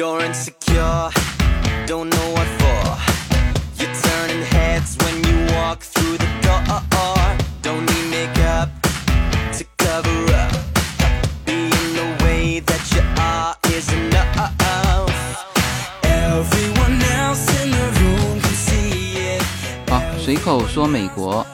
You're insecure, don't know what for. You're turning heads when you walk through the door. Don't need makeup to cover up. Being the way that you are is enough. Everyone else in the room can see it. 好，随口说美国。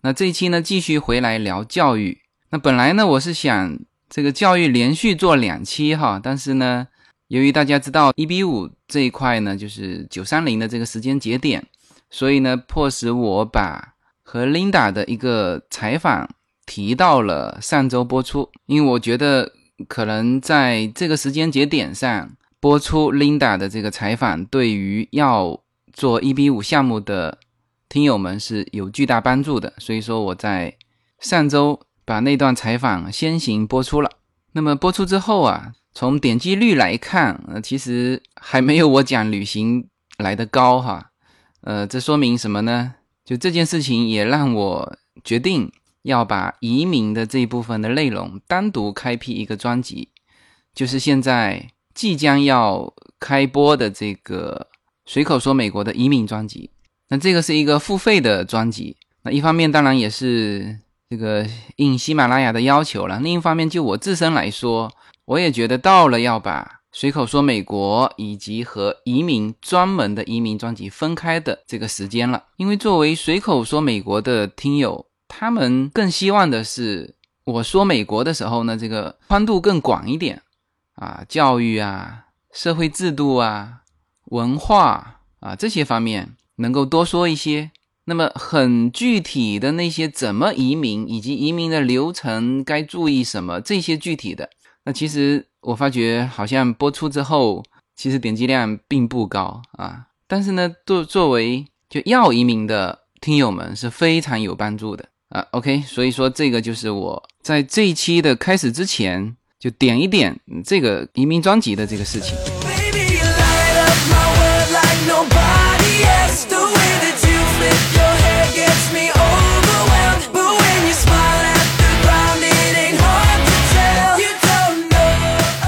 那这一期呢，继续回来聊教育。那本来呢，我是想这个教育连续做两期哈，但是呢，由于大家知道一比五这一块呢，就是九三零的这个时间节点，所以呢，迫使我把和 Linda 的一个采访提到了上周播出，因为我觉得可能在这个时间节点上播出 Linda 的这个采访，对于要做一比五项目的听友们是有巨大帮助的，所以说我在上周把那段采访先行播出了。那么播出之后啊，从点击率来看，呃，其实还没有我讲旅行来的高哈。呃，这说明什么呢？就这件事情也让我决定要把移民的这一部分的内容单独开辟一个专辑，就是现在即将要开播的这个随口说美国的移民专辑。那这个是一个付费的专辑，那一方面当然也是这个应喜马拉雅的要求了，另一方面就我自身来说，我也觉得到了要把随口说美国以及和移民专门的移民专辑分开的这个时间了，因为作为随口说美国的听友，他们更希望的是我说美国的时候呢，这个宽度更广一点啊，教育啊、社会制度啊、文化啊这些方面。能够多说一些，那么很具体的那些怎么移民以及移民的流程该注意什么这些具体的，那其实我发觉好像播出之后，其实点击量并不高啊。但是呢，作作为就要移民的听友们是非常有帮助的啊。OK，所以说这个就是我在这一期的开始之前就点一点这个移民专辑的这个事情。Baby,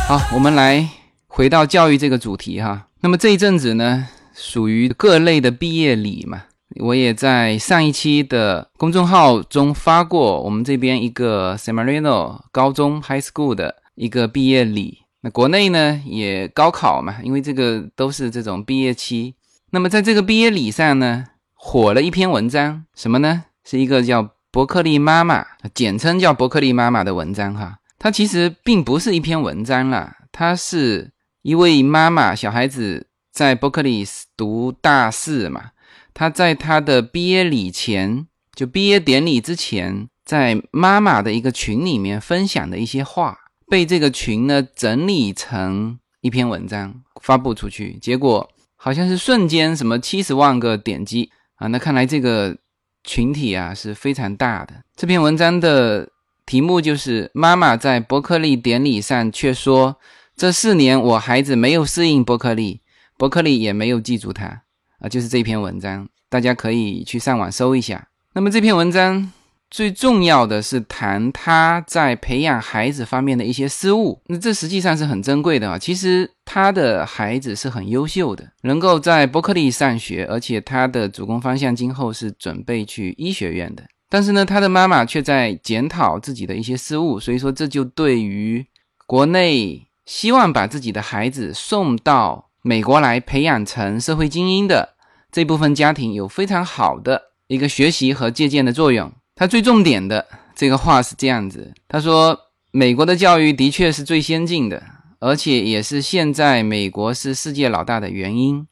好，我们来回到教育这个主题哈。那么这一阵子呢，属于各类的毕业礼嘛，我也在上一期的公众号中发过我们这边一个 Semarino 高中 High School 的一个毕业礼。那国内呢也高考嘛，因为这个都是这种毕业期。那么在这个毕业礼上呢，火了一篇文章，什么呢？是一个叫伯克利妈妈，简称叫伯克利妈妈的文章哈。它其实并不是一篇文章啦，它是一位妈妈，小孩子在伯克利读大四嘛，他在他的毕业礼前，就毕业典礼之前，在妈妈的一个群里面分享的一些话，被这个群呢整理成一篇文章发布出去，结果好像是瞬间什么七十万个点击啊！那看来这个群体啊是非常大的。这篇文章的题目就是“妈妈在伯克利典礼上却说，这四年我孩子没有适应伯克利，伯克利也没有记住他啊”，就是这篇文章，大家可以去上网搜一下。那么这篇文章。最重要的是谈他在培养孩子方面的一些失误，那这实际上是很珍贵的啊。其实他的孩子是很优秀的，能够在伯克利上学，而且他的主攻方向今后是准备去医学院的。但是呢，他的妈妈却在检讨自己的一些失误，所以说这就对于国内希望把自己的孩子送到美国来培养成社会精英的这部分家庭有非常好的一个学习和借鉴的作用。他最重点的这个话是这样子，他说：“美国的教育的确是最先进的，而且也是现在美国是世界老大的原因。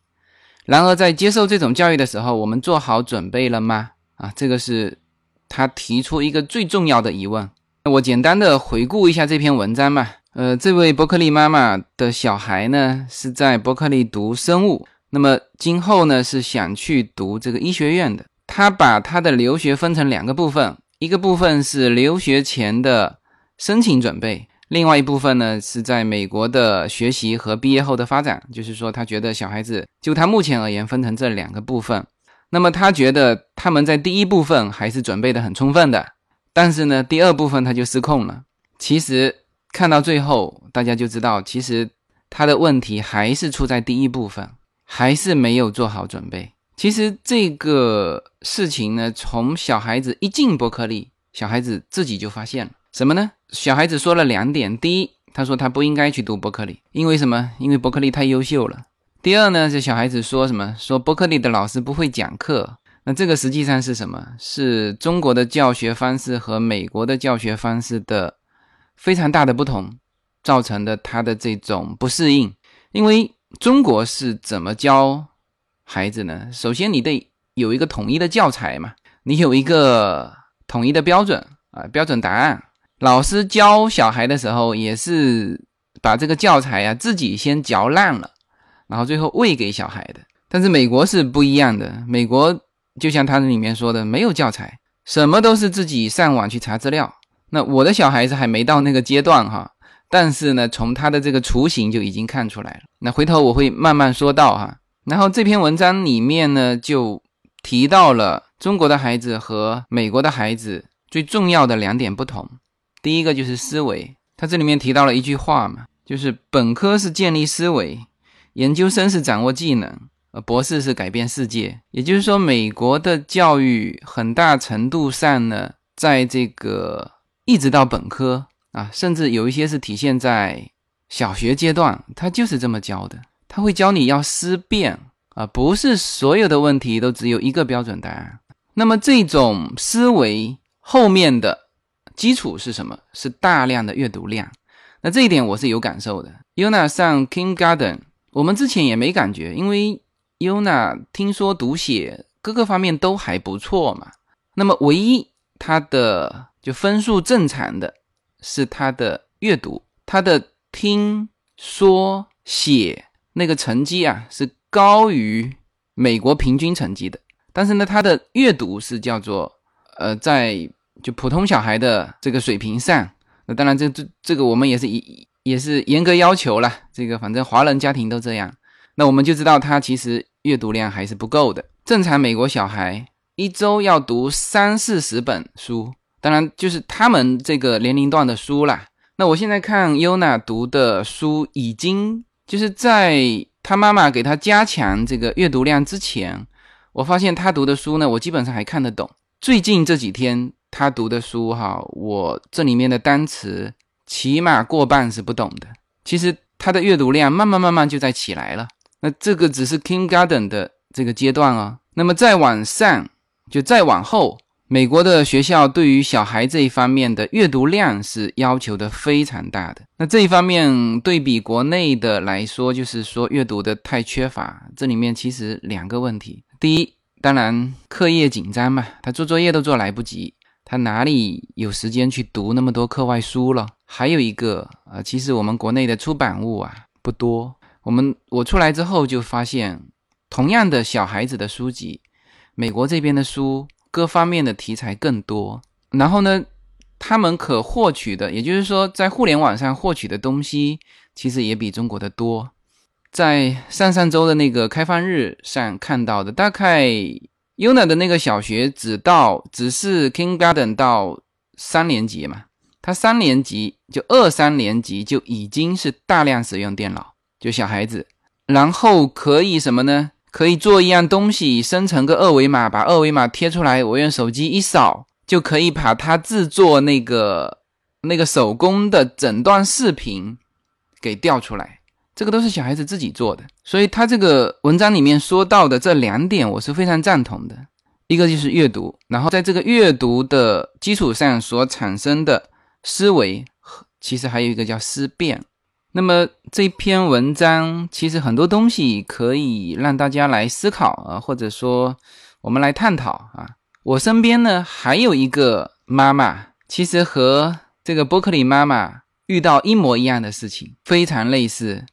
然而，在接受这种教育的时候，我们做好准备了吗？啊，这个是他提出一个最重要的疑问。我简单的回顾一下这篇文章嘛。呃，这位伯克利妈妈的小孩呢是在伯克利读生物，那么今后呢是想去读这个医学院的。”他把他的留学分成两个部分，一个部分是留学前的申请准备，另外一部分呢是在美国的学习和毕业后的发展。就是说，他觉得小孩子就他目前而言分成这两个部分。那么他觉得他们在第一部分还是准备的很充分的，但是呢，第二部分他就失控了。其实看到最后，大家就知道，其实他的问题还是出在第一部分，还是没有做好准备。其实这个事情呢，从小孩子一进伯克利，小孩子自己就发现了什么呢？小孩子说了两点：第一，他说他不应该去读伯克利，因为什么？因为伯克利太优秀了。第二呢，这小孩子说什么？说伯克利的老师不会讲课。那这个实际上是什么？是中国的教学方式和美国的教学方式的非常大的不同造成的他的这种不适应。因为中国是怎么教？孩子呢？首先你得有一个统一的教材嘛，你有一个统一的标准啊，标准答案。老师教小孩的时候也是把这个教材啊自己先嚼烂了，然后最后喂给小孩的。但是美国是不一样的，美国就像他里面说的，没有教材，什么都是自己上网去查资料。那我的小孩子还没到那个阶段哈，但是呢，从他的这个雏形就已经看出来了。那回头我会慢慢说到哈。然后这篇文章里面呢，就提到了中国的孩子和美国的孩子最重要的两点不同。第一个就是思维，他这里面提到了一句话嘛，就是本科是建立思维，研究生是掌握技能，呃，博士是改变世界。也就是说，美国的教育很大程度上呢，在这个一直到本科啊，甚至有一些是体现在小学阶段，他就是这么教的。他会教你要思辨啊，不是所有的问题都只有一个标准答案。那么这种思维后面的基础是什么？是大量的阅读量。那这一点我是有感受的。Yuna 上 Kindergarten，我们之前也没感觉，因为 Yuna 听说读写各个方面都还不错嘛。那么唯一他的就分数正常的是他的阅读，他的听说写。那个成绩啊是高于美国平均成绩的，但是呢，他的阅读是叫做呃，在就普通小孩的这个水平上。那当然，这这这个我们也是也也是严格要求了。这个反正华人家庭都这样。那我们就知道他其实阅读量还是不够的。正常美国小孩一周要读三四十本书，当然就是他们这个年龄段的书啦。那我现在看优娜读的书已经。就是在他妈妈给他加强这个阅读量之前，我发现他读的书呢，我基本上还看得懂。最近这几天他读的书，哈，我这里面的单词起码过半是不懂的。其实他的阅读量慢慢慢慢就在起来了。那这个只是 Kindergarten 的这个阶段哦。那么再往上，就再往后。美国的学校对于小孩这一方面的阅读量是要求的非常大的。那这一方面对比国内的来说，就是说阅读的太缺乏。这里面其实两个问题：第一，当然课业紧张嘛，他做作业都做来不及，他哪里有时间去读那么多课外书了？还有一个啊，其实我们国内的出版物啊不多。我们我出来之后就发现，同样的小孩子的书籍，美国这边的书。各方面的题材更多，然后呢，他们可获取的，也就是说，在互联网上获取的东西，其实也比中国的多。在上上周的那个开放日上看到的，大概 UNA 的那个小学只到只是 Kindergarten 到三年级嘛，他三年级就二三年级就已经是大量使用电脑，就小孩子，然后可以什么呢？可以做一样东西，生成个二维码，把二维码贴出来，我用手机一扫，就可以把它制作那个那个手工的整段视频给调出来。这个都是小孩子自己做的，所以他这个文章里面说到的这两点，我是非常赞同的。一个就是阅读，然后在这个阅读的基础上所产生的思维，其实还有一个叫思辨。那么这篇文章其实很多东西可以让大家来思考啊，或者说我们来探讨啊。我身边呢还有一个妈妈，其实和这个伯克利妈妈遇到一模一样的事情，非常类似，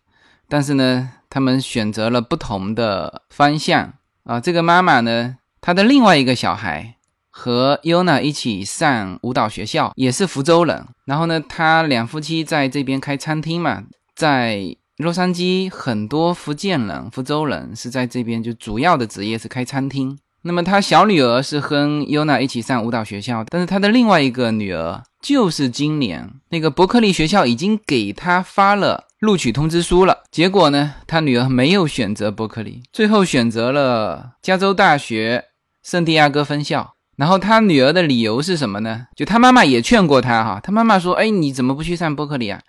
但是呢，他们选择了不同的方向啊。这个妈妈呢，她的另外一个小孩。和 Yuna 一起上舞蹈学校，也是福州人。然后呢，他两夫妻在这边开餐厅嘛，在洛杉矶很多福建人、福州人是在这边，就主要的职业是开餐厅。那么他小女儿是和 Yuna 一起上舞蹈学校，但是他的另外一个女儿就是今年那个伯克利学校已经给他发了录取通知书了。结果呢，他女儿没有选择伯克利，最后选择了加州大学圣地亚哥分校。然后他女儿的理由是什么呢？就他妈妈也劝过他哈，他妈妈说：“哎，你怎么不去上伯克利啊？”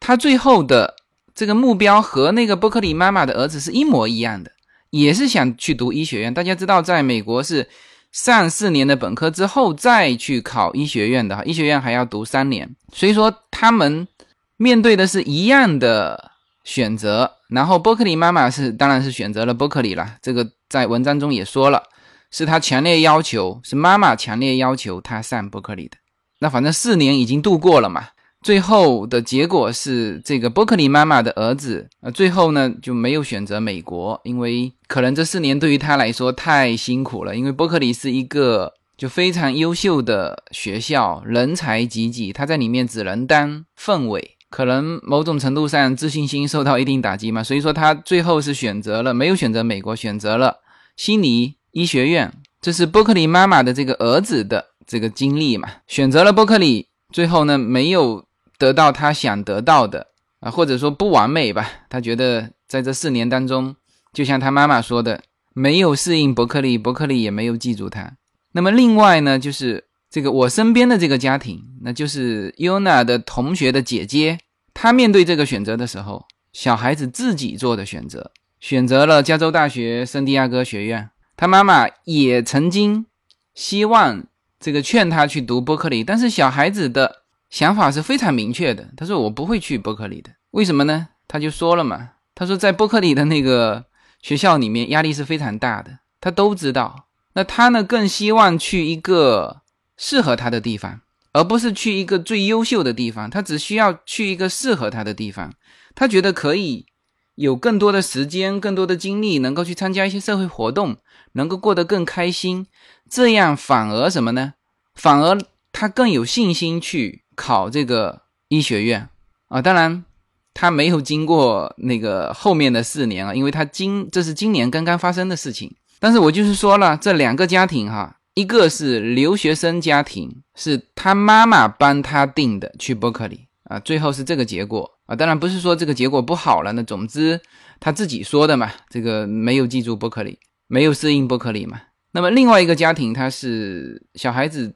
他最后的这个目标和那个伯克利妈妈的儿子是一模一样的，也是想去读医学院。大家知道，在美国是上四年的本科之后再去考医学院的哈，医学院还要读三年。所以说他们面对的是一样的选择。然后伯克利妈妈是当然是选择了伯克利了，这个在文章中也说了。是他强烈要求，是妈妈强烈要求他上伯克利的。那反正四年已经度过了嘛，最后的结果是这个伯克利妈妈的儿子，呃，最后呢就没有选择美国，因为可能这四年对于他来说太辛苦了。因为伯克利是一个就非常优秀的学校，人才济济，他在里面只能当氛围，可能某种程度上自信心受到一定打击嘛，所以说他最后是选择了没有选择美国，选择了悉尼。医学院，这是伯克利妈妈的这个儿子的这个经历嘛？选择了伯克利，最后呢没有得到他想得到的啊，或者说不完美吧？他觉得在这四年当中，就像他妈妈说的，没有适应伯克利，伯克利也没有记住他。那么另外呢，就是这个我身边的这个家庭，那就是尤娜的同学的姐姐，她面对这个选择的时候，小孩子自己做的选择，选择了加州大学圣地亚哥学院。他妈妈也曾经希望这个劝他去读伯克利，但是小孩子的想法是非常明确的。他说：“我不会去伯克利的，为什么呢？”他就说了嘛：“他说在伯克利的那个学校里面，压力是非常大的，他都知道。那他呢，更希望去一个适合他的地方，而不是去一个最优秀的地方。他只需要去一个适合他的地方，他觉得可以有更多的时间、更多的精力，能够去参加一些社会活动。”能够过得更开心，这样反而什么呢？反而他更有信心去考这个医学院啊！当然，他没有经过那个后面的四年啊，因为他今这是今年刚刚发生的事情。但是我就是说了，这两个家庭哈，一个是留学生家庭，是他妈妈帮他定的去伯克利啊，最后是这个结果啊。当然不是说这个结果不好了，那总之他自己说的嘛，这个没有记住伯克利。没有适应伯克利嘛？那么另外一个家庭，他是小孩子，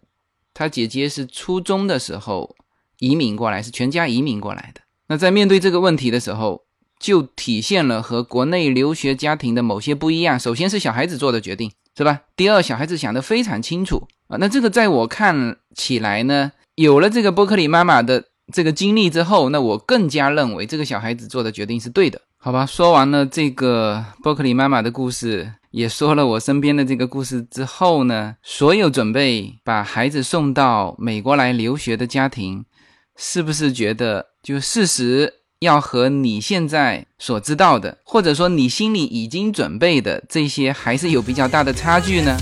他姐姐是初中的时候移民过来，是全家移民过来的。那在面对这个问题的时候，就体现了和国内留学家庭的某些不一样。首先是小孩子做的决定，是吧？第二，小孩子想得非常清楚啊。那这个在我看起来呢，有了这个伯克利妈妈的这个经历之后，那我更加认为这个小孩子做的决定是对的。好吧，说完了这个伯克利妈妈的故事。也说了我身边的这个故事之后呢，所有准备把孩子送到美国来留学的家庭，是不是觉得就事实要和你现在所知道的，或者说你心里已经准备的这些，还是有比较大的差距呢？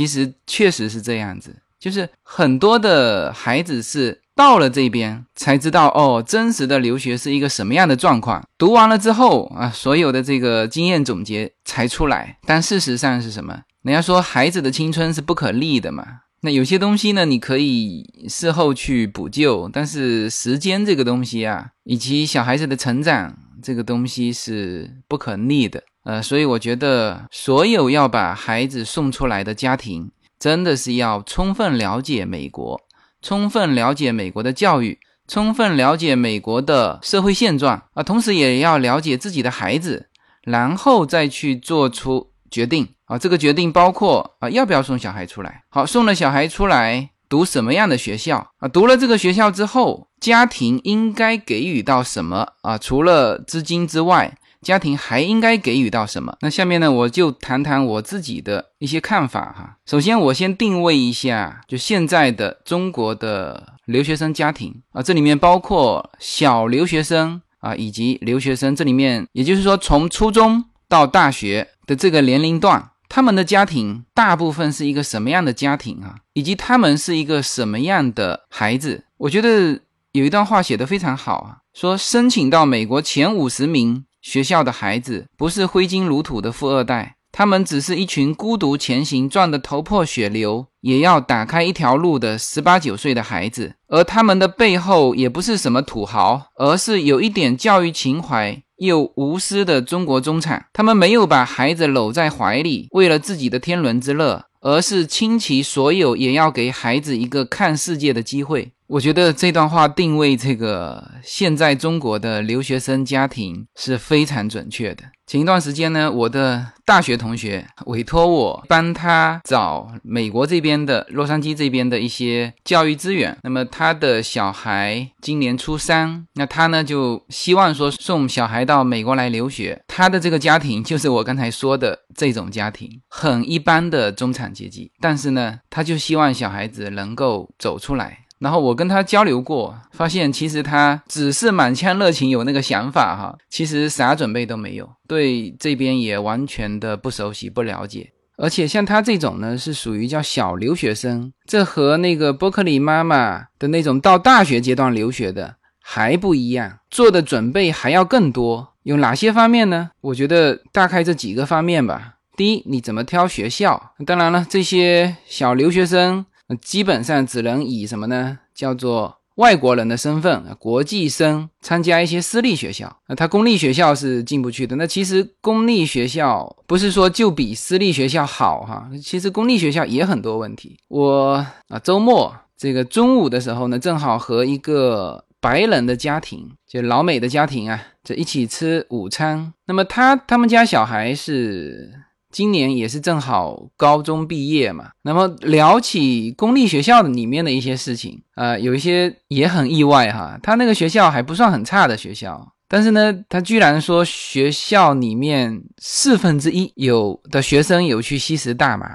其实确实是这样子，就是很多的孩子是到了这边才知道哦，真实的留学是一个什么样的状况。读完了之后啊，所有的这个经验总结才出来。但事实上是什么？人家说孩子的青春是不可逆的嘛。那有些东西呢，你可以事后去补救，但是时间这个东西啊，以及小孩子的成长这个东西是不可逆的。呃，所以我觉得，所有要把孩子送出来的家庭，真的是要充分了解美国，充分了解美国的教育，充分了解美国的社会现状啊，同时也要了解自己的孩子，然后再去做出决定啊。这个决定包括啊，要不要送小孩出来？好，送了小孩出来，读什么样的学校啊？读了这个学校之后，家庭应该给予到什么啊？除了资金之外。家庭还应该给予到什么？那下面呢，我就谈谈我自己的一些看法哈。首先，我先定位一下，就现在的中国的留学生家庭啊，这里面包括小留学生啊，以及留学生，这里面也就是说从初中到大学的这个年龄段，他们的家庭大部分是一个什么样的家庭啊？以及他们是一个什么样的孩子？我觉得有一段话写得非常好啊，说申请到美国前五十名学校的孩子，不是挥金如土的富二代。他们只是一群孤独前行、撞得头破血流也要打开一条路的十八九岁的孩子，而他们的背后也不是什么土豪，而是有一点教育情怀又无私的中国中产。他们没有把孩子搂在怀里，为了自己的天伦之乐，而是倾其所有，也要给孩子一个看世界的机会。我觉得这段话定位这个现在中国的留学生家庭是非常准确的。前一段时间呢，我的大学同学委托我帮他找美国这边的洛杉矶这边的一些教育资源。那么他的小孩今年初三，那他呢就希望说送小孩到美国来留学。他的这个家庭就是我刚才说的这种家庭，很一般的中产阶级，但是呢，他就希望小孩子能够走出来。然后我跟他交流过，发现其实他只是满腔热情，有那个想法哈，其实啥准备都没有，对这边也完全的不熟悉、不了解。而且像他这种呢，是属于叫小留学生，这和那个伯克利妈妈的那种到大学阶段留学的还不一样，做的准备还要更多。有哪些方面呢？我觉得大概这几个方面吧。第一，你怎么挑学校？当然了，这些小留学生。基本上只能以什么呢？叫做外国人的身份，国际生参加一些私立学校。那他公立学校是进不去的。那其实公立学校不是说就比私立学校好哈，其实公立学校也很多问题。我啊，周末这个中午的时候呢，正好和一个白人的家庭，就老美的家庭啊，就一起吃午餐。那么他他们家小孩是。今年也是正好高中毕业嘛，那么聊起公立学校的里面的一些事情，呃，有一些也很意外哈。他那个学校还不算很差的学校，但是呢，他居然说学校里面四分之一有的学生有去吸食大麻。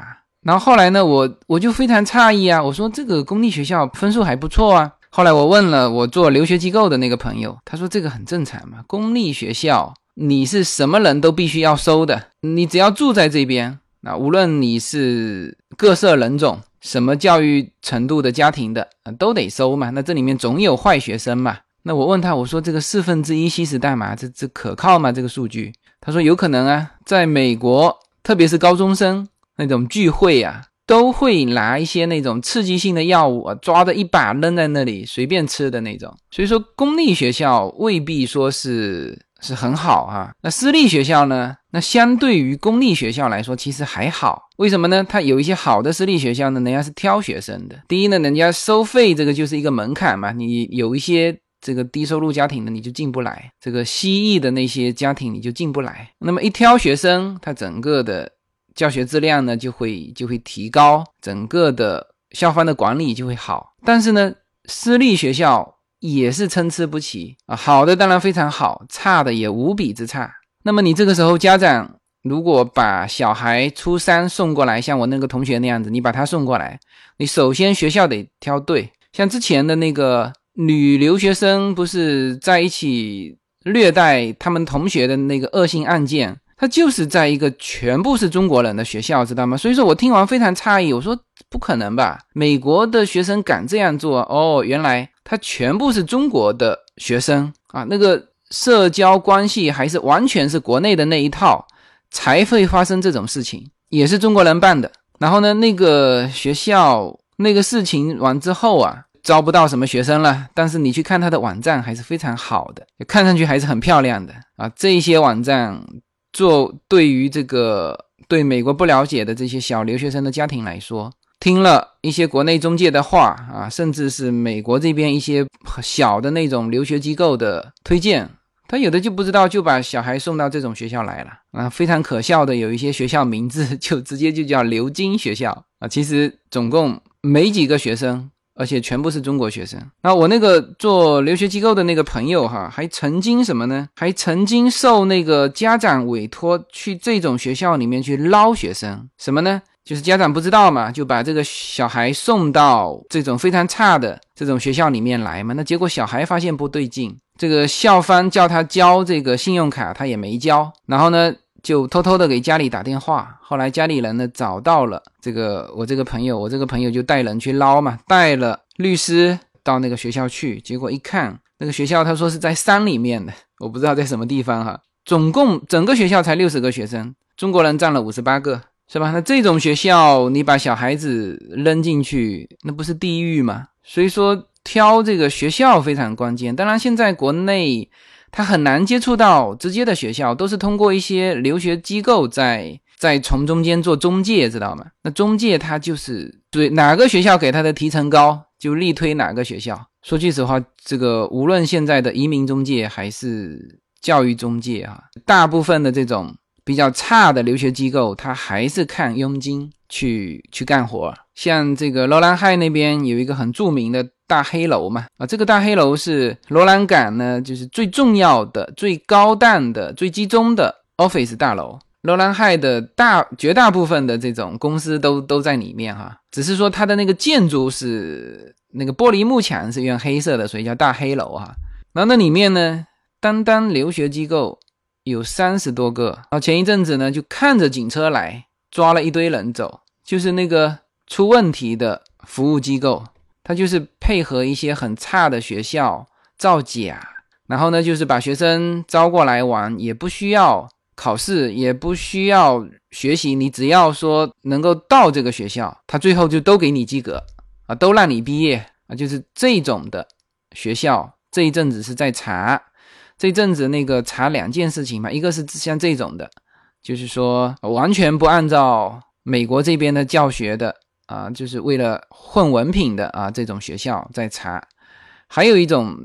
然后后来呢，我我就非常诧异啊，我说这个公立学校分数还不错啊。后来我问了我做留学机构的那个朋友，他说这个很正常嘛，公立学校。你是什么人都必须要收的，你只要住在这边，那无论你是各色人种、什么教育程度的家庭的，都得收嘛。那这里面总有坏学生嘛。那我问他，我说这个四分之一吸食代码，这这可靠吗？这个数据？他说有可能啊，在美国，特别是高中生那种聚会啊，都会拿一些那种刺激性的药物，抓着一把扔在那里随便吃的那种。所以说，公立学校未必说是。是很好啊，那私立学校呢？那相对于公立学校来说，其实还好。为什么呢？它有一些好的私立学校呢，人家是挑学生的。第一呢，人家收费这个就是一个门槛嘛，你有一些这个低收入家庭的你就进不来，这个西裔的那些家庭你就进不来。那么一挑学生，它整个的教学质量呢就会就会提高，整个的校方的管理就会好。但是呢，私立学校。也是参差不齐啊，好的当然非常好，差的也无比之差。那么你这个时候家长如果把小孩初三送过来，像我那个同学那样子，你把他送过来，你首先学校得挑对。像之前的那个女留学生不是在一起虐待他们同学的那个恶性案件，他就是在一个全部是中国人的学校，知道吗？所以说我听完非常诧异，我说不可能吧？美国的学生敢这样做？哦，原来。他全部是中国的学生啊，那个社交关系还是完全是国内的那一套，才会发生这种事情，也是中国人办的。然后呢，那个学校那个事情完之后啊，招不到什么学生了。但是你去看他的网站还是非常好的，看上去还是很漂亮的啊。这些网站做对于这个对美国不了解的这些小留学生的家庭来说。听了一些国内中介的话啊，甚至是美国这边一些小的那种留学机构的推荐，他有的就不知道，就把小孩送到这种学校来了啊。非常可笑的，有一些学校名字就直接就叫留京学校啊，其实总共没几个学生，而且全部是中国学生。那我那个做留学机构的那个朋友哈，还曾经什么呢？还曾经受那个家长委托去这种学校里面去捞学生，什么呢？就是家长不知道嘛，就把这个小孩送到这种非常差的这种学校里面来嘛。那结果小孩发现不对劲，这个校方叫他交这个信用卡，他也没交。然后呢，就偷偷的给家里打电话。后来家里人呢找到了这个我这个朋友，我这个朋友就带人去捞嘛，带了律师到那个学校去。结果一看，那个学校他说是在山里面的，我不知道在什么地方哈。总共整个学校才六十个学生，中国人占了五十八个，是吧？那这种学校你把小孩子扔进去，那不是地狱吗？所以说挑这个学校非常关键。当然现在国内。他很难接触到直接的学校，都是通过一些留学机构在在从中间做中介，知道吗？那中介他就是对哪个学校给他的提成高，就力推哪个学校。说句实话，这个无论现在的移民中介还是教育中介啊，大部分的这种比较差的留学机构，他还是看佣金去去干活。像这个罗兰海那边有一个很著名的。大黑楼嘛，啊，这个大黑楼是罗兰港呢，就是最重要的、最高档的、最集中的 office 大楼。罗兰海的大绝大部分的这种公司都都在里面哈，只是说它的那个建筑是那个玻璃幕墙是用黑色的，所以叫大黑楼哈。然后那里面呢，单单留学机构有三十多个。然后前一阵子呢，就看着警车来抓了一堆人走，就是那个出问题的服务机构。他就是配合一些很差的学校造假，然后呢，就是把学生招过来玩，也不需要考试，也不需要学习，你只要说能够到这个学校，他最后就都给你及格啊，都让你毕业啊，就是这种的学校。这一阵子是在查，这一阵子那个查两件事情嘛，一个是像这种的，就是说完全不按照美国这边的教学的。啊，就是为了混文凭的啊，这种学校在查，还有一种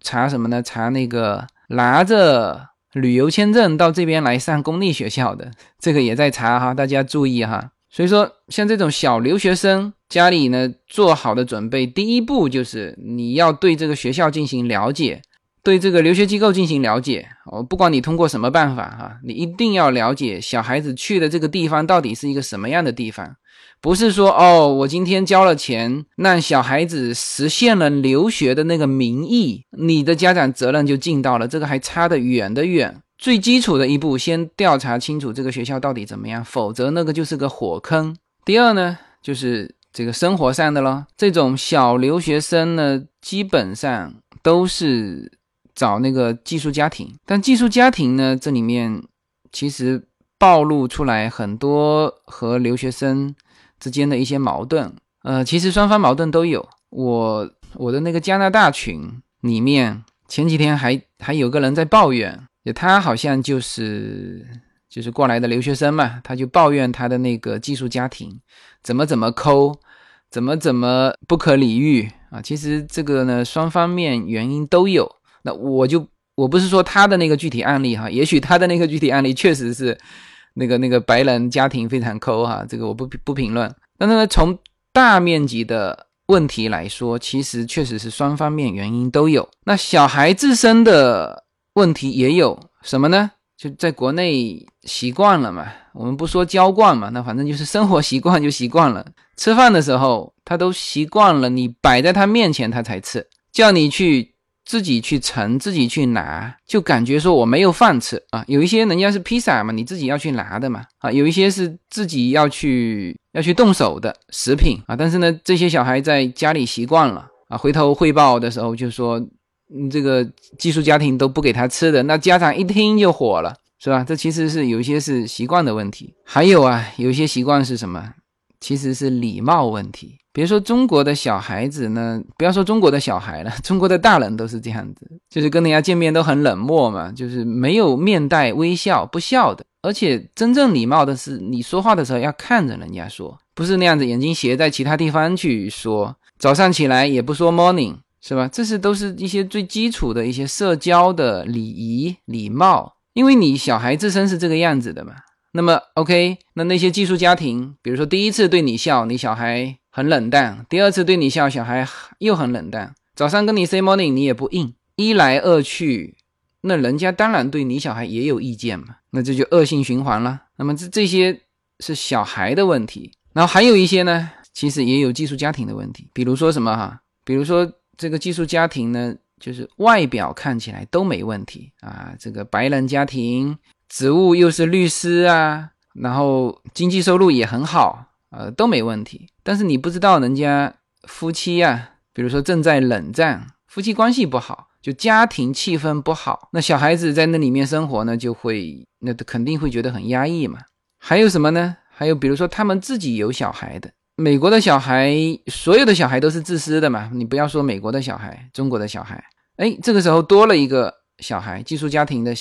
查什么呢？查那个拿着旅游签证到这边来上公立学校的，这个也在查哈，大家注意哈。所以说，像这种小留学生，家里呢做好的准备，第一步就是你要对这个学校进行了解，对这个留学机构进行了解。哦，不管你通过什么办法哈，你一定要了解小孩子去的这个地方到底是一个什么样的地方。不是说哦，我今天交了钱，让小孩子实现了留学的那个名义，你的家长责任就尽到了。这个还差得远的远。最基础的一步，先调查清楚这个学校到底怎么样，否则那个就是个火坑。第二呢，就是这个生活上的咯，这种小留学生呢，基本上都是找那个寄宿家庭，但寄宿家庭呢，这里面其实暴露出来很多和留学生。之间的一些矛盾，呃，其实双方矛盾都有。我我的那个加拿大群里面，前几天还还有个人在抱怨，他好像就是就是过来的留学生嘛，他就抱怨他的那个寄宿家庭怎么怎么抠，怎么怎么不可理喻啊。其实这个呢，双方面原因都有。那我就我不是说他的那个具体案例哈，也许他的那个具体案例确实是。那个那个白人家庭非常抠哈，这个我不不评论。但是呢，从大面积的问题来说，其实确实是双方面原因都有。那小孩自身的问题也有什么呢？就在国内习惯了嘛，我们不说娇惯嘛，那反正就是生活习惯就习惯了。吃饭的时候他都习惯了，你摆在他面前他才吃，叫你去。自己去盛，自己去拿，就感觉说我没有饭吃啊。有一些人家是披萨嘛，你自己要去拿的嘛啊。有一些是自己要去要去动手的食品啊。但是呢，这些小孩在家里习惯了啊，回头汇报的时候就说，嗯，这个寄宿家庭都不给他吃的，那家长一听就火了，是吧？这其实是有一些是习惯的问题，还有啊，有一些习惯是什么？其实是礼貌问题。比如说中国的小孩子呢，不要说中国的小孩了，中国的大人都是这样子，就是跟人家见面都很冷漠嘛，就是没有面带微笑不笑的。而且真正礼貌的是，你说话的时候要看着人家说，不是那样子眼睛斜在其他地方去说。早上起来也不说 morning，是吧？这是都是一些最基础的一些社交的礼仪礼貌，因为你小孩自身是这个样子的嘛。那么 OK，那那些寄宿家庭，比如说第一次对你笑，你小孩。很冷淡，第二次对你笑，小孩又很冷淡。早上跟你 say morning，你也不应。一来二去，那人家当然对你小孩也有意见嘛。那这就恶性循环了。那么这这些是小孩的问题，然后还有一些呢，其实也有寄宿家庭的问题。比如说什么哈？比如说这个寄宿家庭呢，就是外表看起来都没问题啊，这个白人家庭，职务又是律师啊，然后经济收入也很好，呃，都没问题。但是你不知道人家夫妻啊，比如说正在冷战，夫妻关系不好，就家庭气氛不好，那小孩子在那里面生活呢，就会那肯定会觉得很压抑嘛。还有什么呢？还有比如说他们自己有小孩的，美国的小孩，所有的小孩都是自私的嘛。你不要说美国的小孩，中国的小孩，哎，这个时候多了一个小孩，寄宿家庭的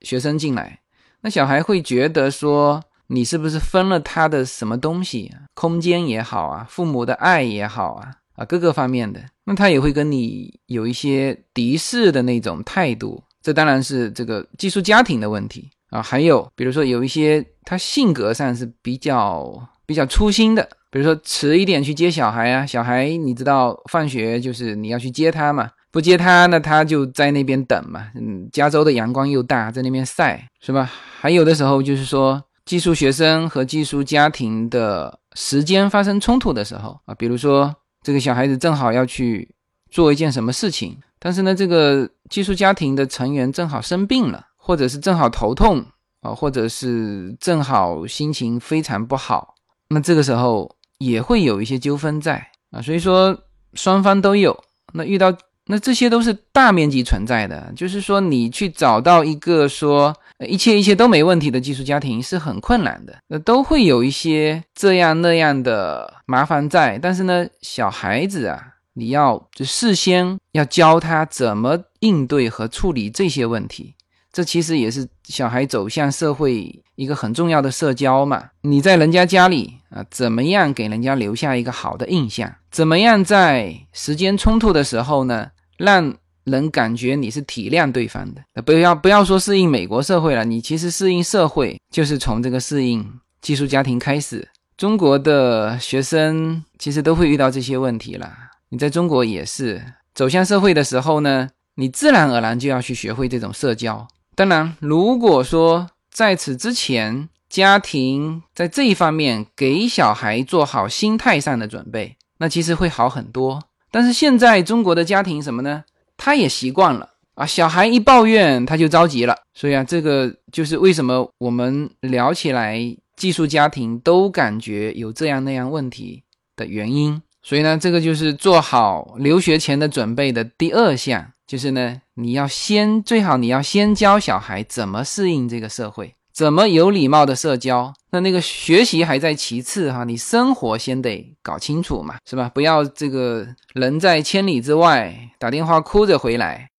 学生进来。那小孩会觉得说，你是不是分了他的什么东西？空间也好啊，父母的爱也好啊，啊，各个方面的，那他也会跟你有一些敌视的那种态度。这当然是这个寄宿家庭的问题啊。还有，比如说有一些他性格上是比较比较粗心的，比如说迟一点去接小孩啊，小孩你知道放学就是你要去接他嘛。不接他，那他就在那边等嘛。嗯，加州的阳光又大，在那边晒，是吧？还有的时候就是说，寄宿学生和寄宿家庭的时间发生冲突的时候啊，比如说这个小孩子正好要去做一件什么事情，但是呢，这个寄宿家庭的成员正好生病了，或者是正好头痛啊，或者是正好心情非常不好，那这个时候也会有一些纠纷在啊。所以说双方都有，那遇到。那这些都是大面积存在的，就是说你去找到一个说一切一切都没问题的寄宿家庭是很困难的，那都会有一些这样那样的麻烦在。但是呢，小孩子啊，你要就事先要教他怎么应对和处理这些问题，这其实也是小孩走向社会一个很重要的社交嘛。你在人家家里啊，怎么样给人家留下一个好的印象？怎么样在时间冲突的时候呢？让人感觉你是体谅对方的，不要不要说适应美国社会了，你其实适应社会就是从这个适应寄宿家庭开始。中国的学生其实都会遇到这些问题了，你在中国也是走向社会的时候呢，你自然而然就要去学会这种社交。当然，如果说在此之前家庭在这一方面给小孩做好心态上的准备，那其实会好很多。但是现在中国的家庭什么呢？他也习惯了啊，小孩一抱怨他就着急了，所以啊，这个就是为什么我们聊起来寄宿家庭都感觉有这样那样问题的原因。所以呢，这个就是做好留学前的准备的第二项，就是呢，你要先最好你要先教小孩怎么适应这个社会。怎么有礼貌的社交？那那个学习还在其次哈，你生活先得搞清楚嘛，是吧？不要这个人在千里之外打电话哭着回来。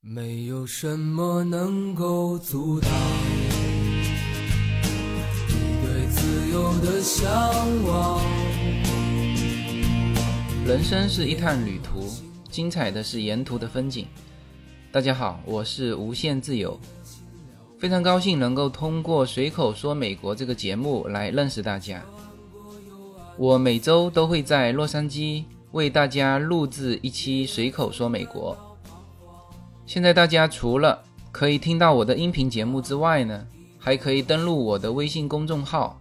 没有什么能够阻挡你对自由的向往。人生是一趟旅途，精彩的是沿途的风景。大家好，我是无限自由。非常高兴能够通过《随口说美国》这个节目来认识大家。我每周都会在洛杉矶为大家录制一期《随口说美国》。现在大家除了可以听到我的音频节目之外呢，还可以登录我的微信公众号。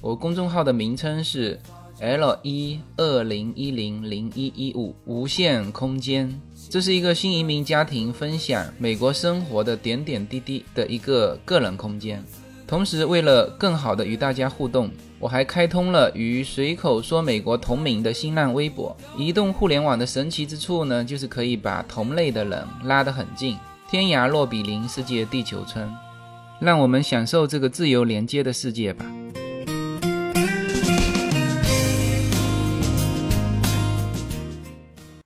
我公众号的名称是 L 一二零一零零一一五无限空间。这是一个新移民家庭分享美国生活的点点滴滴的一个个人空间。同时，为了更好的与大家互动，我还开通了与“随口说美国”同名的新浪微博。移动互联网的神奇之处呢，就是可以把同类的人拉得很近，天涯若比邻，世界地球村。让我们享受这个自由连接的世界吧。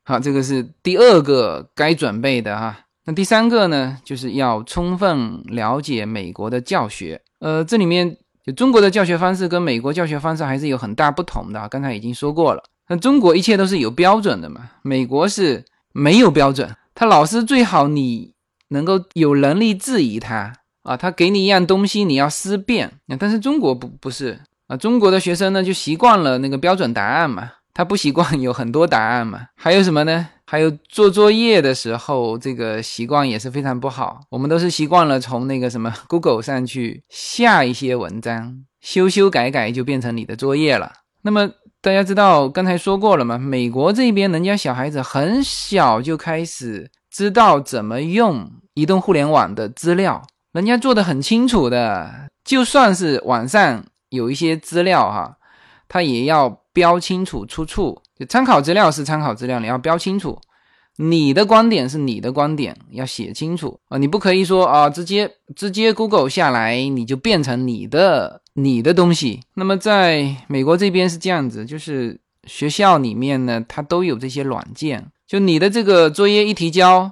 好，这个是第二个该准备的哈。那第三个呢，就是要充分了解美国的教学。呃，这里面就中国的教学方式跟美国教学方式还是有很大不同的。刚才已经说过了，那中国一切都是有标准的嘛，美国是没有标准。他老师最好你能够有能力质疑他啊，他给你一样东西，你要思辨。但是中国不不是啊，中国的学生呢就习惯了那个标准答案嘛。他不习惯有很多答案嘛？还有什么呢？还有做作业的时候，这个习惯也是非常不好。我们都是习惯了从那个什么 Google 上去下一些文章，修修改改就变成你的作业了。那么大家知道刚才说过了吗？美国这边人家小孩子很小就开始知道怎么用移动互联网的资料人家做的很清楚的，就算是网上有一些资料哈，他也要标清楚出处。就参考资料是参考资料，你要标清楚，你的观点是你的观点，要写清楚啊！你不可以说啊，直接直接 Google 下来，你就变成你的你的东西。那么在美国这边是这样子，就是学校里面呢，它都有这些软件，就你的这个作业一提交。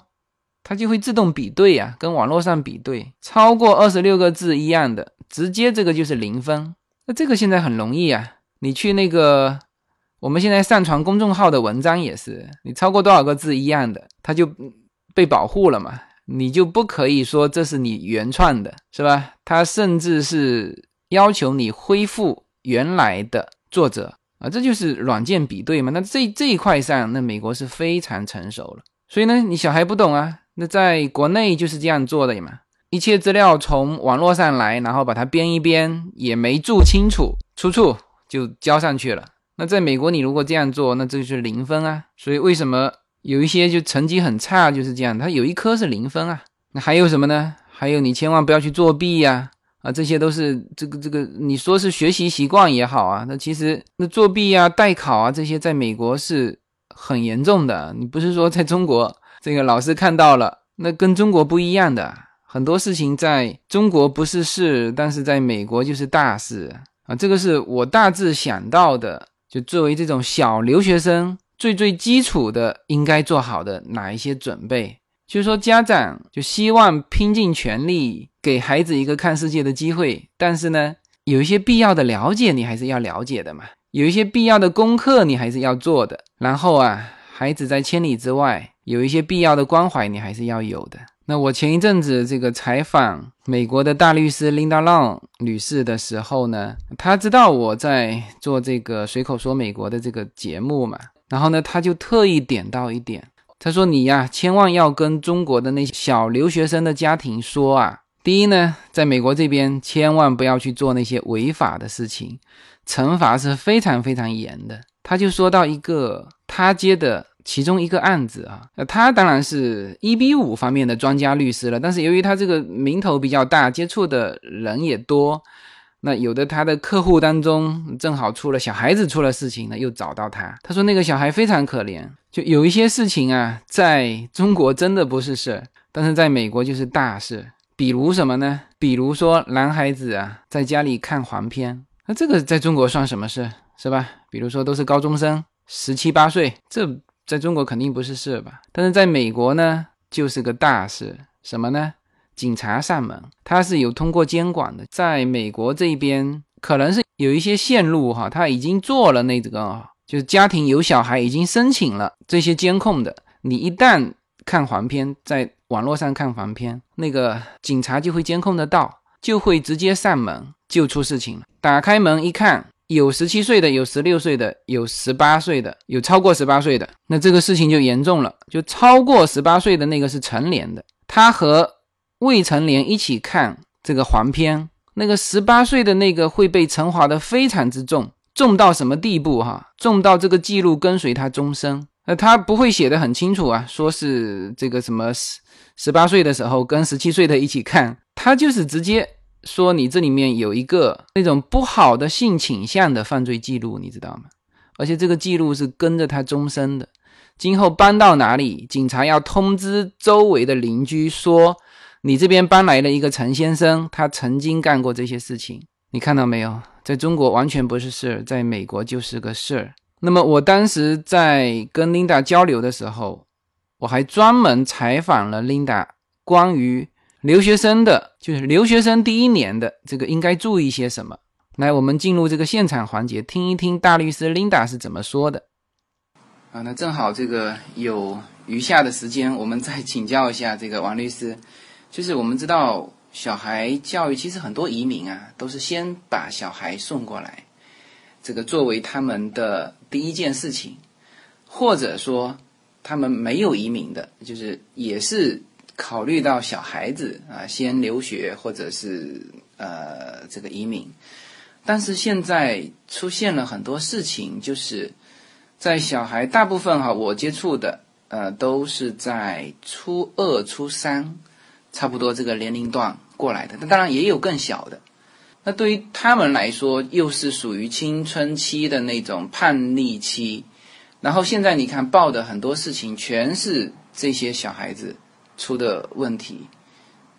它就会自动比对呀，跟网络上比对，超过二十六个字一样的，直接这个就是零分。那这个现在很容易啊，你去那个我们现在上传公众号的文章也是，你超过多少个字一样的，它就被保护了嘛，你就不可以说这是你原创的，是吧？它甚至是要求你恢复原来的作者啊，这就是软件比对嘛。那这这一块上，那美国是非常成熟了。所以呢，你小孩不懂啊。那在国内就是这样做的嘛，一切资料从网络上来，然后把它编一编，也没注清楚出处就交上去了。那在美国，你如果这样做，那这就是零分啊。所以为什么有一些就成绩很差就是这样？他有一科是零分啊。那还有什么呢？还有你千万不要去作弊呀！啊，这些都是这个这个，你说是学习习惯也好啊，那其实那作弊啊、代考啊这些，在美国是很严重的。你不是说在中国？这个老师看到了，那跟中国不一样的很多事情，在中国不是事，但是在美国就是大事啊！这个是我大致想到的，就作为这种小留学生最最基础的应该做好的哪一些准备？就是说，家长就希望拼尽全力给孩子一个看世界的机会，但是呢，有一些必要的了解你还是要了解的嘛，有一些必要的功课你还是要做的。然后啊，孩子在千里之外。有一些必要的关怀，你还是要有的。那我前一阵子这个采访美国的大律师 Linda Long 女士的时候呢，她知道我在做这个随口说美国的这个节目嘛，然后呢，她就特意点到一点，她说你呀，千万要跟中国的那些小留学生的家庭说啊，第一呢，在美国这边千万不要去做那些违法的事情，惩罚是非常非常严的。他就说到一个他接的。其中一个案子啊，那他当然是一比五方面的专家律师了，但是由于他这个名头比较大，接触的人也多，那有的他的客户当中正好出了小孩子出了事情呢，又找到他。他说那个小孩非常可怜，就有一些事情啊，在中国真的不是事，但是在美国就是大事。比如什么呢？比如说男孩子啊，在家里看黄片，那这个在中国算什么事，是吧？比如说都是高中生，十七八岁，这。在中国肯定不是事吧，但是在美国呢，就是个大事。什么呢？警察上门，他是有通过监管的。在美国这边，可能是有一些线路哈，他已经做了那个，就是家庭有小孩已经申请了这些监控的。你一旦看黄片，在网络上看黄片，那个警察就会监控得到，就会直接上门，就出事情了。打开门一看。有十七岁的，有十六岁的，有十八岁的，有超过十八岁的，那这个事情就严重了。就超过十八岁的那个是成年的，他和未成年一起看这个黄片，那个十八岁的那个会被惩罚的非常之重，重到什么地步哈？重到这个记录跟随他终生。那他不会写的很清楚啊，说是这个什么十十八岁的时候跟十七岁的一起看，他就是直接。说你这里面有一个那种不好的性倾向的犯罪记录，你知道吗？而且这个记录是跟着他终身的。今后搬到哪里，警察要通知周围的邻居说，你这边搬来了一个陈先生，他曾经干过这些事情。你看到没有？在中国完全不是事儿，在美国就是个事儿。那么我当时在跟 Linda 交流的时候，我还专门采访了 Linda 关于。留学生的就是留学生第一年的这个应该注意些什么？来，我们进入这个现场环节，听一听大律师 Linda 是怎么说的。啊，那正好这个有余下的时间，我们再请教一下这个王律师。就是我们知道，小孩教育其实很多移民啊，都是先把小孩送过来，这个作为他们的第一件事情，或者说他们没有移民的，就是也是。考虑到小孩子啊，先留学或者是呃这个移民，但是现在出现了很多事情，就是在小孩大部分哈，我接触的呃都是在初二、初三差不多这个年龄段过来的，那当然也有更小的。那对于他们来说，又是属于青春期的那种叛逆期。然后现在你看报的很多事情，全是这些小孩子出的问题。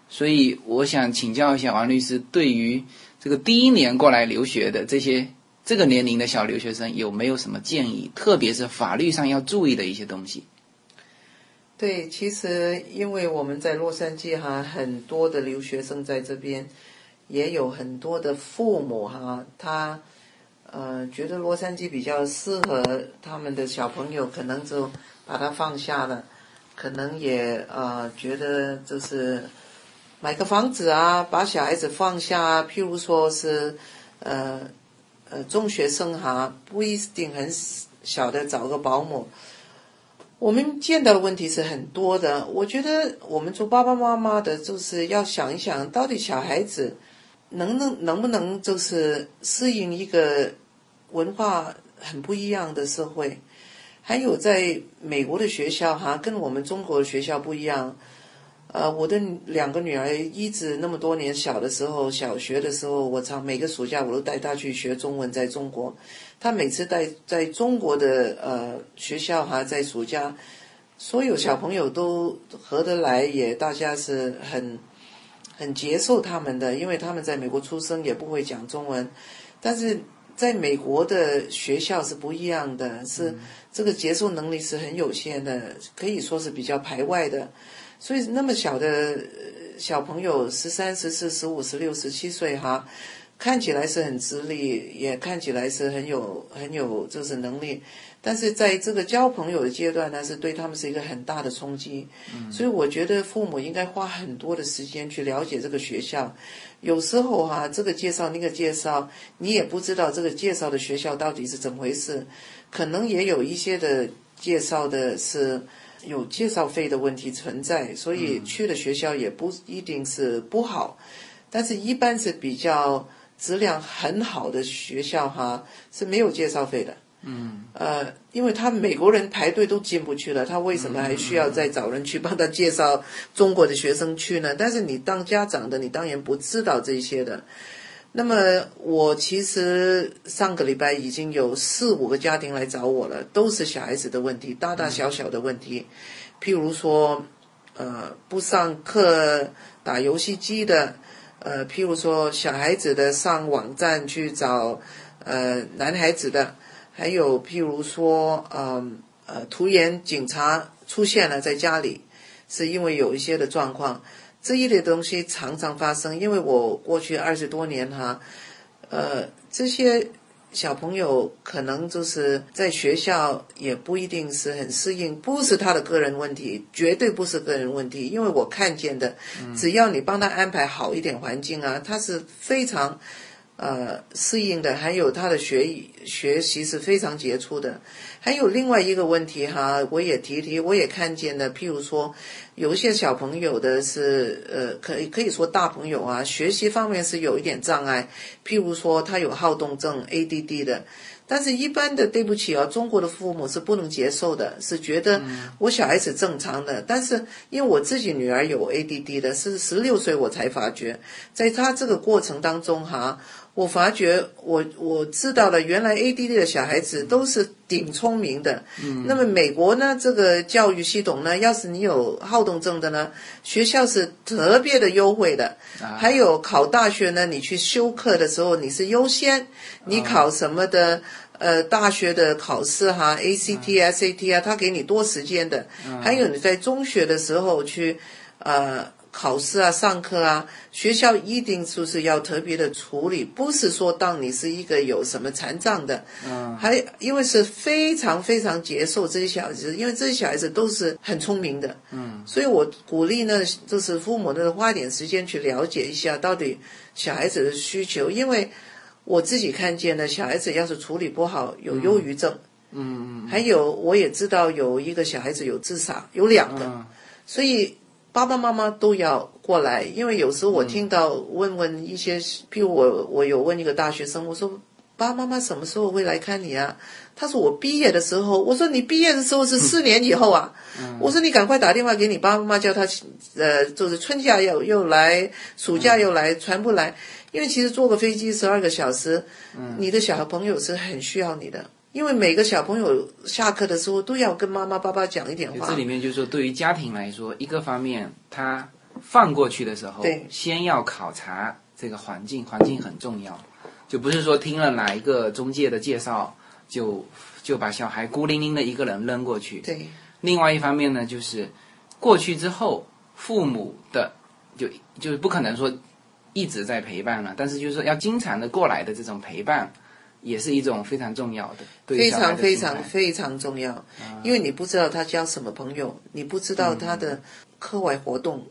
所以我想请教一下王律师，对于这个第一年过来留学的这些这个年龄的小留学生，有没有什么建议？特别是法律上要注意的一些东西。对，其实因为我们在洛杉矶哈，很多的留学生在这边，也有很多的父母哈，他呃觉得洛杉矶比较适合他们的小朋友，可能就把他放下了，可能也呃觉得就是买个房子啊，把小孩子放下啊，譬如说是呃呃中学生哈，不一定很小的找个保姆。我们见到的问题是很多的，我觉得我们做爸爸妈妈的，就是要想一想，到底小孩子能能能不能就是适应一个文化很不一样的社会，还有在美国的学校哈，跟我们中国的学校不一样。呃，我的两个女儿一直那么多年小的时候，小学的时候，我常每个暑假我都带她去学中文，在中国，她每次带在中国的呃学校哈，在暑假，所有小朋友都合得来，也大家是很很接受他们的，因为他们在美国出生，也不会讲中文，但是在美国的学校是不一样的，是这个接受能力是很有限的，可以说是比较排外的。所以那么小的小朋友，十三、十四、十五、十六、十七岁哈，看起来是很直立，也看起来是很有很有就是能力，但是在这个交朋友的阶段呢，是对他们是一个很大的冲击。所以我觉得父母应该花很多的时间去了解这个学校。有时候哈，这个介绍那个介绍，你也不知道这个介绍的学校到底是怎么回事，可能也有一些的介绍的是。有介绍费的问题存在，所以去的学校也不一定是不好，但是一般是比较质量很好的学校哈是没有介绍费的。嗯。呃，因为他美国人排队都进不去了，他为什么还需要再找人去帮他介绍中国的学生去呢？但是你当家长的，你当然不知道这些的。那么我其实上个礼拜已经有四五个家庭来找我了，都是小孩子的问题，大大小小的问题，譬如说，呃，不上课打游戏机的，呃，譬如说小孩子的上网站去找，呃，男孩子的，还有譬如说，嗯，呃，突然警察出现了在家里，是因为有一些的状况。这一类东西常常发生，因为我过去二十多年哈，呃，这些小朋友可能就是在学校也不一定是很适应，不是他的个人问题，绝对不是个人问题，因为我看见的，只要你帮他安排好一点环境啊，他是非常。呃，适应的，还有他的学学习是非常杰出的。还有另外一个问题哈，我也提提，我也看见的，譬如说，有一些小朋友的是，呃，可以可以说大朋友啊，学习方面是有一点障碍，譬如说他有好动症 ADD 的。但是，一般的对不起啊，中国的父母是不能接受的，是觉得我小孩子正常的。但是，因为我自己女儿有 ADD 的，是十六岁我才发觉，在她这个过程当中哈。我发觉，我我知道了，原来 ADD 的小孩子都是顶聪明的。嗯。那么美国呢，这个教育系统呢，要是你有好动症的呢，学校是特别的优惠的。啊。还有考大学呢，你去修课的时候你是优先，你考什么的呃大学的考试哈，ACT、SAT 啊，他给你多时间的。嗯。还有你在中学的时候去，呃。考试啊，上课啊，学校一定就是要特别的处理，不是说当你是一个有什么残障的，嗯，还因为是非常非常接受这些小孩子，因为这些小孩子都是很聪明的，嗯，所以我鼓励呢，就是父母呢花点时间去了解一下到底小孩子的需求，因为我自己看见呢，小孩子要是处理不好，有忧郁症，嗯，还有我也知道有一个小孩子有自杀，有两个，所以。爸爸妈妈都要过来，因为有时候我听到问问一些，譬如我我有问一个大学生，我说爸爸妈妈什么时候会来看你啊？他说我毕业的时候。我说你毕业的时候是四年以后啊。我说你赶快打电话给你爸爸妈妈，叫他呃，就是春假又又来，暑假又来，全部来。因为其实坐个飞机十二个小时，你的小朋友是很需要你的。因为每个小朋友下课的时候都要跟妈妈、爸爸讲一点话。这里面就是说，对于家庭来说，一个方面他放过去的时候，先要考察这个环境，环境很重要，就不是说听了哪一个中介的介绍，就就把小孩孤零零的一个人扔过去。对。另外一方面呢，就是过去之后，父母的就就是不可能说一直在陪伴了，但是就是说要经常的过来的这种陪伴。也是一种非常重要的，非常非常非常重要，因为你不知道他交什么朋友，你不知道他的课外活动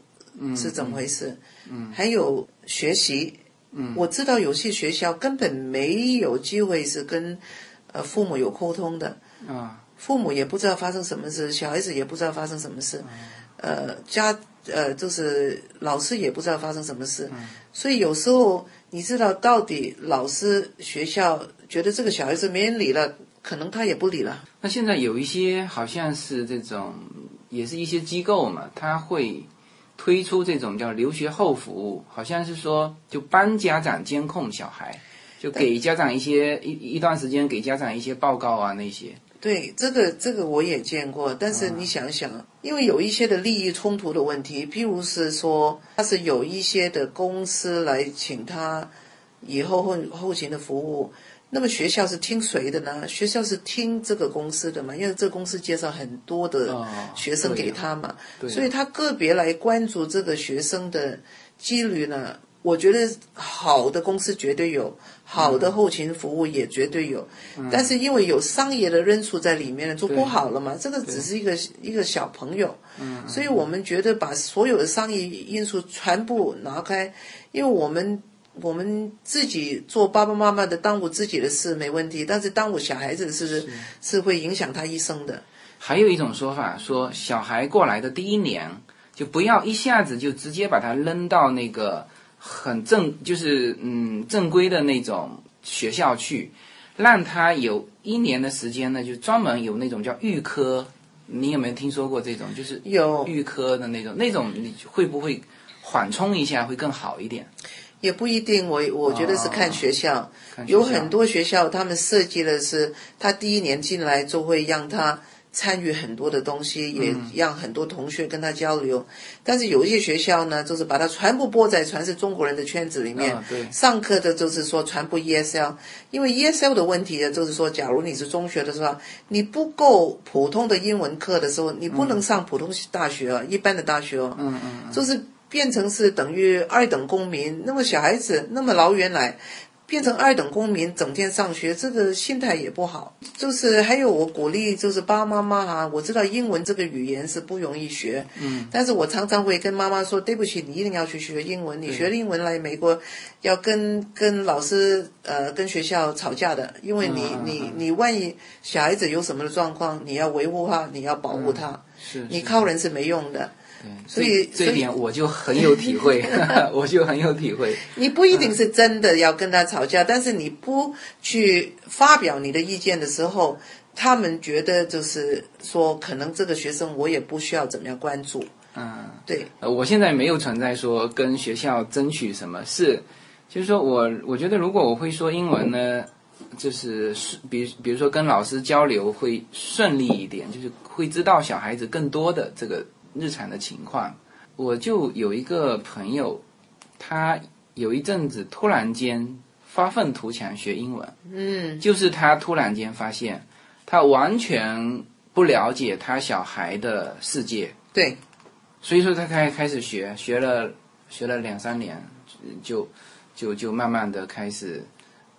是怎么回事，嗯，还有学习，嗯，我知道有些学校根本没有机会是跟呃父母有沟通的，啊，父母也不知道发生什么事，小孩子也不知道发生什么事，呃，家呃就是老师也不知道发生什么事，所以有时候你知道到底老师学校。觉得这个小孩子没人理了，可能他也不理了。那现在有一些好像是这种，也是一些机构嘛，他会推出这种叫留学后服务，好像是说就帮家长监控小孩，就给家长一些一一段时间给家长一些报告啊那些。对，这个这个我也见过，但是你想想，因为有一些的利益冲突的问题，譬如是说他是有一些的公司来请他以后后后勤的服务。那么学校是听谁的呢？学校是听这个公司的嘛？因为这个公司介绍很多的学生给他嘛，所以他个别来关注这个学生的几率呢？我觉得好的公司绝对有，好的后勤服务也绝对有，但是因为有商业的因素在里面就不好了嘛。这个只是一个一个小朋友，所以我们觉得把所有的商业因素全部拿开，因为我们。我们自己做爸爸妈妈的耽误自己的事没问题，但是耽误小孩子是是会影响他一生的。还有一种说法说，小孩过来的第一年就不要一下子就直接把他扔到那个很正就是嗯正规的那种学校去，让他有一年的时间呢，就专门有那种叫预科。你有没有听说过这种？就是有预科的那种，那种你会不会缓冲一下会更好一点？也不一定，我我觉得是看学校，有很多学校他们设计的是，他第一年进来就会让他参与很多的东西，也让很多同学跟他交流。但是有一些学校呢，就是把它全部播在全是中国人的圈子里面，上课的就是说全部 ESL，因为 ESL 的问题呢，就是说，假如你是中学的时候，你不够普通的英文课的时候，你不能上普通大学啊，一般的大学哦，就是。变成是等于二等公民，那么小孩子那么老远来，变成二等公民，整天上学，这个心态也不好。就是还有我鼓励，就是爸爸妈妈哈，我知道英文这个语言是不容易学，嗯，但是我常常会跟妈妈说，对不起，你一定要去学英文，你学英文来美国，要跟跟老师呃跟学校吵架的，因为你你你万一小孩子有什么的状况，你要维护他，你要保护他，是，你靠人是没用的。所以这一点我就很有体会，我就很有体会。你不一定是真的要跟他吵架，但是你不去发表你的意见的时候，他们觉得就是说，可能这个学生我也不需要怎么样关注。嗯，对。呃，我现在没有存在说跟学校争取什么事，就是说我我觉得如果我会说英文呢，就是比比如说跟老师交流会顺利一点，就是会知道小孩子更多的这个。日常的情况，我就有一个朋友，他有一阵子突然间发愤图强学英文，嗯，就是他突然间发现，他完全不了解他小孩的世界，对，所以说他开开始学，学了学了两三年，就就就慢慢的开始，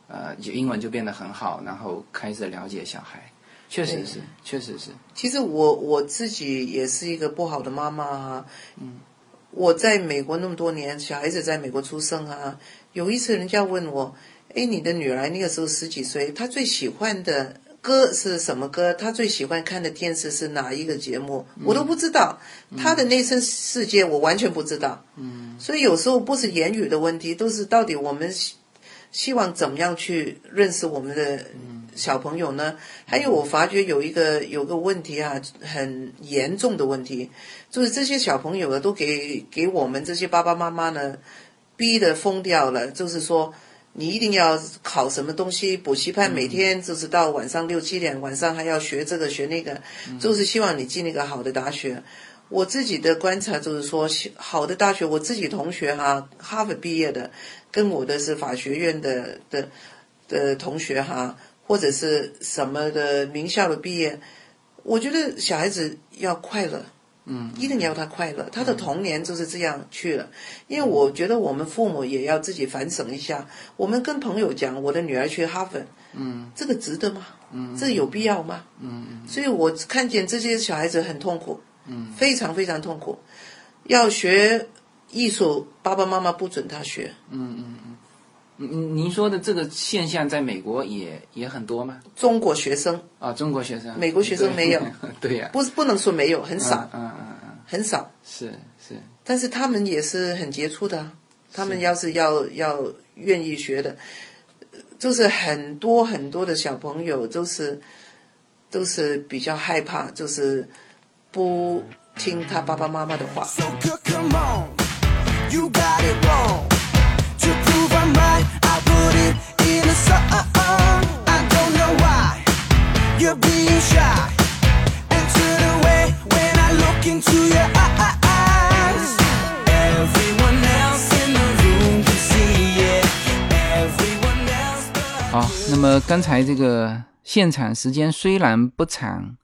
呃，就英文就变得很好，然后开始了解小孩。确实是，确实是。其实我我自己也是一个不好的妈妈啊。嗯。我在美国那么多年，小孩子在美国出生啊。有一次人家问我：“哎，你的女儿那个时候十几岁，她最喜欢的歌是什么歌？她最喜欢看的电视是哪一个节目？”我都不知道，她的内心世界我完全不知道。嗯。所以有时候不是言语的问题，都是到底我们。希望怎么样去认识我们的小朋友呢？还有，我发觉有一个有个问题啊，很严重的问题，就是这些小朋友呢，都给给我们这些爸爸妈妈呢，逼得疯掉了。就是说，你一定要考什么东西，补习班每天就是到晚上六七点，晚上还要学这个学那个，就是希望你进那个好的大学。我自己的观察就是说，好的大学，我自己同学哈，哈佛毕业的。跟我的是法学院的的的同学哈，或者是什么的名校的毕业，我觉得小孩子要快乐，嗯，一定要他快乐，他的童年就是这样去了。因为我觉得我们父母也要自己反省一下，我们跟朋友讲我的女儿去哈佛，嗯，这个值得吗？嗯，这有必要吗？嗯嗯，所以我看见这些小孩子很痛苦，嗯，非常非常痛苦，要学。艺术，爸爸妈妈不准他学。嗯嗯嗯，您您说的这个现象在美国也也很多吗？中国学生啊，中国学生，美国学生没有。对呀，不是不能说没有，很少。嗯嗯嗯，很少。是是，但是他们也是很杰出的。他们要是要要愿意学的，就是很多很多的小朋友都是都是比较害怕，就是不听他爸爸妈妈的话。You got it wrong to prove i'm right i put it in a song i don't know why you're being shy and turn away when i look into your eyes everyone else in the room can see it everyone else 好那么刚才这个现场时间虽然不长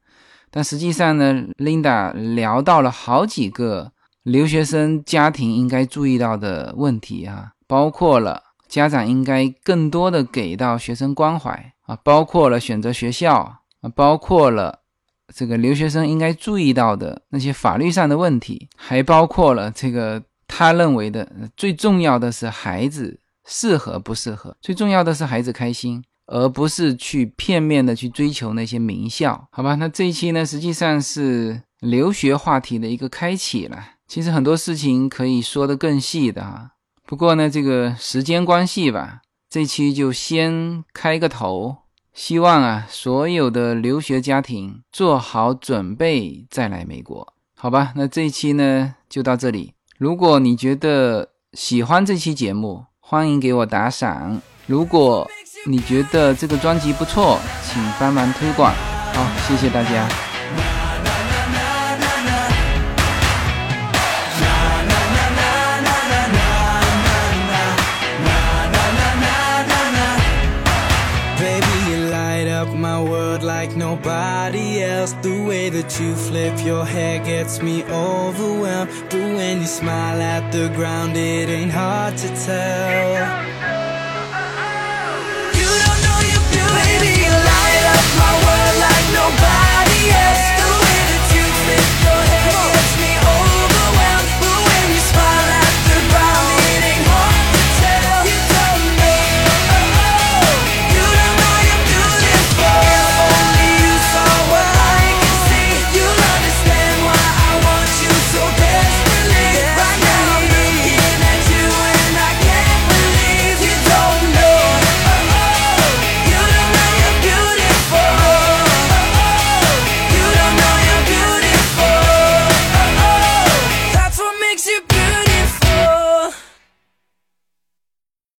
但实际上呢 linda 聊到了好几个留学生家庭应该注意到的问题啊，包括了家长应该更多的给到学生关怀啊，包括了选择学校啊，包括了这个留学生应该注意到的那些法律上的问题，还包括了这个他认为的最重要的是孩子适合不适合，最重要的是孩子开心，而不是去片面的去追求那些名校，好吧？那这一期呢，实际上是留学话题的一个开启了。其实很多事情可以说的更细的哈，不过呢，这个时间关系吧，这期就先开个头。希望啊，所有的留学家庭做好准备再来美国，好吧？那这一期呢就到这里。如果你觉得喜欢这期节目，欢迎给我打赏。如果你觉得这个专辑不错，请帮忙推广。好，谢谢大家。nobody else. The way that you flip your hair gets me overwhelmed. But when you smile at the ground, it ain't hard to tell. Light up my world like nobody else The way that you flip your hair